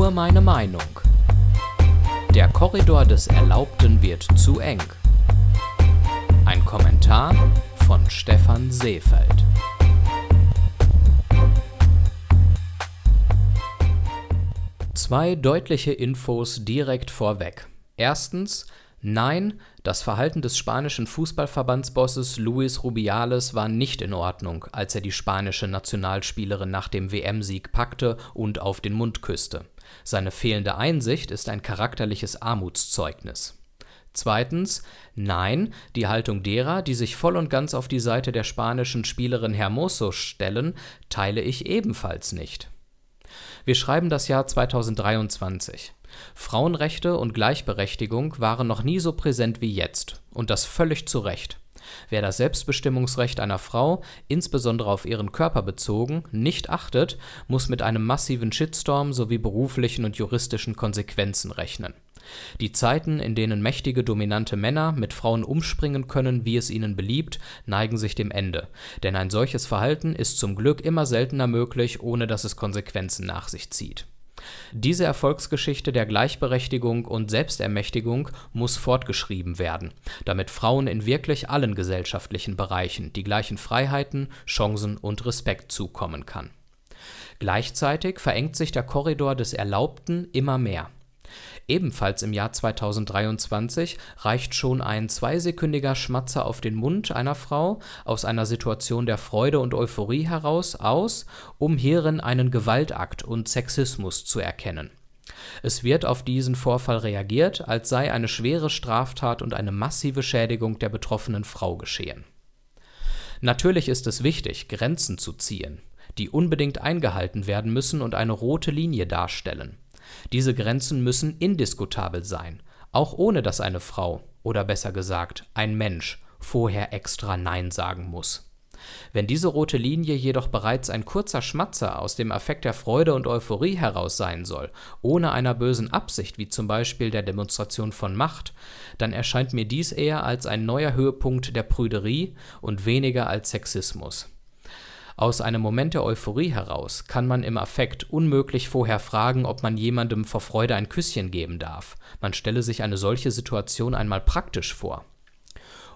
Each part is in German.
Nur meine Meinung. Der Korridor des Erlaubten wird zu eng. Ein Kommentar von Stefan Seefeld. Zwei deutliche Infos direkt vorweg. Erstens, Nein, das Verhalten des spanischen Fußballverbandsbosses Luis Rubiales war nicht in Ordnung, als er die spanische Nationalspielerin nach dem WM-Sieg packte und auf den Mund küsste. Seine fehlende Einsicht ist ein charakterliches Armutszeugnis. Zweitens, nein, die Haltung derer, die sich voll und ganz auf die Seite der spanischen Spielerin Hermoso stellen, teile ich ebenfalls nicht. Wir schreiben das Jahr 2023. Frauenrechte und Gleichberechtigung waren noch nie so präsent wie jetzt, und das völlig zu Recht. Wer das Selbstbestimmungsrecht einer Frau, insbesondere auf ihren Körper bezogen, nicht achtet, muss mit einem massiven Shitstorm sowie beruflichen und juristischen Konsequenzen rechnen. Die Zeiten, in denen mächtige, dominante Männer mit Frauen umspringen können, wie es ihnen beliebt, neigen sich dem Ende, denn ein solches Verhalten ist zum Glück immer seltener möglich, ohne dass es Konsequenzen nach sich zieht. Diese Erfolgsgeschichte der Gleichberechtigung und Selbstermächtigung muss fortgeschrieben werden, damit Frauen in wirklich allen gesellschaftlichen Bereichen die gleichen Freiheiten, Chancen und Respekt zukommen kann. Gleichzeitig verengt sich der Korridor des Erlaubten immer mehr. Ebenfalls im Jahr 2023 reicht schon ein zweisekündiger Schmatzer auf den Mund einer Frau aus einer Situation der Freude und Euphorie heraus aus, um hierin einen Gewaltakt und Sexismus zu erkennen. Es wird auf diesen Vorfall reagiert, als sei eine schwere Straftat und eine massive Schädigung der betroffenen Frau geschehen. Natürlich ist es wichtig, Grenzen zu ziehen, die unbedingt eingehalten werden müssen und eine rote Linie darstellen. Diese Grenzen müssen indiskutabel sein, auch ohne dass eine Frau oder besser gesagt ein Mensch vorher extra Nein sagen muss. Wenn diese rote Linie jedoch bereits ein kurzer Schmatzer aus dem Affekt der Freude und Euphorie heraus sein soll, ohne einer bösen Absicht wie zum Beispiel der Demonstration von Macht, dann erscheint mir dies eher als ein neuer Höhepunkt der Prüderie und weniger als Sexismus. Aus einem Moment der Euphorie heraus kann man im Affekt unmöglich vorher fragen, ob man jemandem vor Freude ein Küsschen geben darf. Man stelle sich eine solche Situation einmal praktisch vor.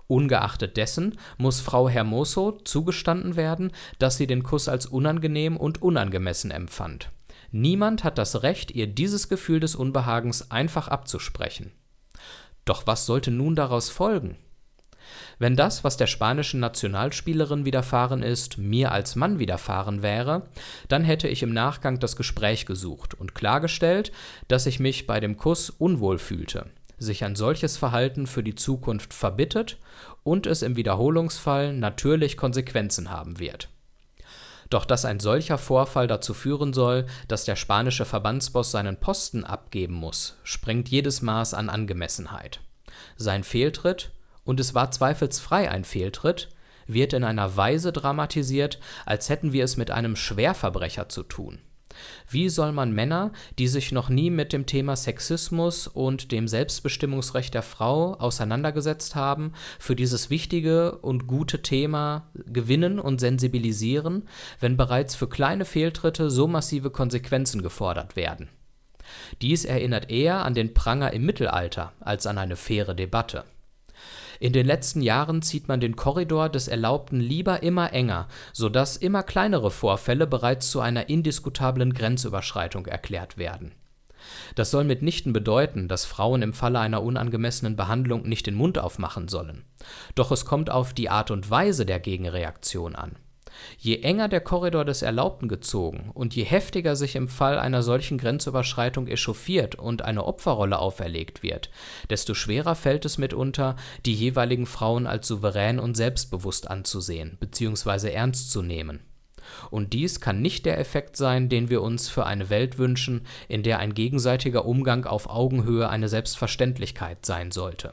Ungeachtet dessen muss Frau Hermoso zugestanden werden, dass sie den Kuss als unangenehm und unangemessen empfand. Niemand hat das Recht, ihr dieses Gefühl des Unbehagens einfach abzusprechen. Doch was sollte nun daraus folgen? Wenn das, was der spanischen Nationalspielerin widerfahren ist, mir als Mann widerfahren wäre, dann hätte ich im Nachgang das Gespräch gesucht und klargestellt, dass ich mich bei dem Kuss unwohl fühlte, sich ein solches Verhalten für die Zukunft verbittet und es im Wiederholungsfall natürlich Konsequenzen haben wird. Doch dass ein solcher Vorfall dazu führen soll, dass der spanische Verbandsboss seinen Posten abgeben muss, sprengt jedes Maß an Angemessenheit. Sein Fehltritt und es war zweifelsfrei ein Fehltritt, wird in einer Weise dramatisiert, als hätten wir es mit einem Schwerverbrecher zu tun. Wie soll man Männer, die sich noch nie mit dem Thema Sexismus und dem Selbstbestimmungsrecht der Frau auseinandergesetzt haben, für dieses wichtige und gute Thema gewinnen und sensibilisieren, wenn bereits für kleine Fehltritte so massive Konsequenzen gefordert werden? Dies erinnert eher an den Pranger im Mittelalter als an eine faire Debatte. In den letzten Jahren zieht man den Korridor des Erlaubten lieber immer enger, sodass immer kleinere Vorfälle bereits zu einer indiskutablen Grenzüberschreitung erklärt werden. Das soll mitnichten bedeuten, dass Frauen im Falle einer unangemessenen Behandlung nicht den Mund aufmachen sollen. Doch es kommt auf die Art und Weise der Gegenreaktion an. Je enger der Korridor des Erlaubten gezogen und je heftiger sich im Fall einer solchen Grenzüberschreitung echauffiert und eine Opferrolle auferlegt wird, desto schwerer fällt es mitunter, die jeweiligen Frauen als souverän und selbstbewusst anzusehen bzw. ernst zu nehmen. Und dies kann nicht der Effekt sein, den wir uns für eine Welt wünschen, in der ein gegenseitiger Umgang auf Augenhöhe eine Selbstverständlichkeit sein sollte.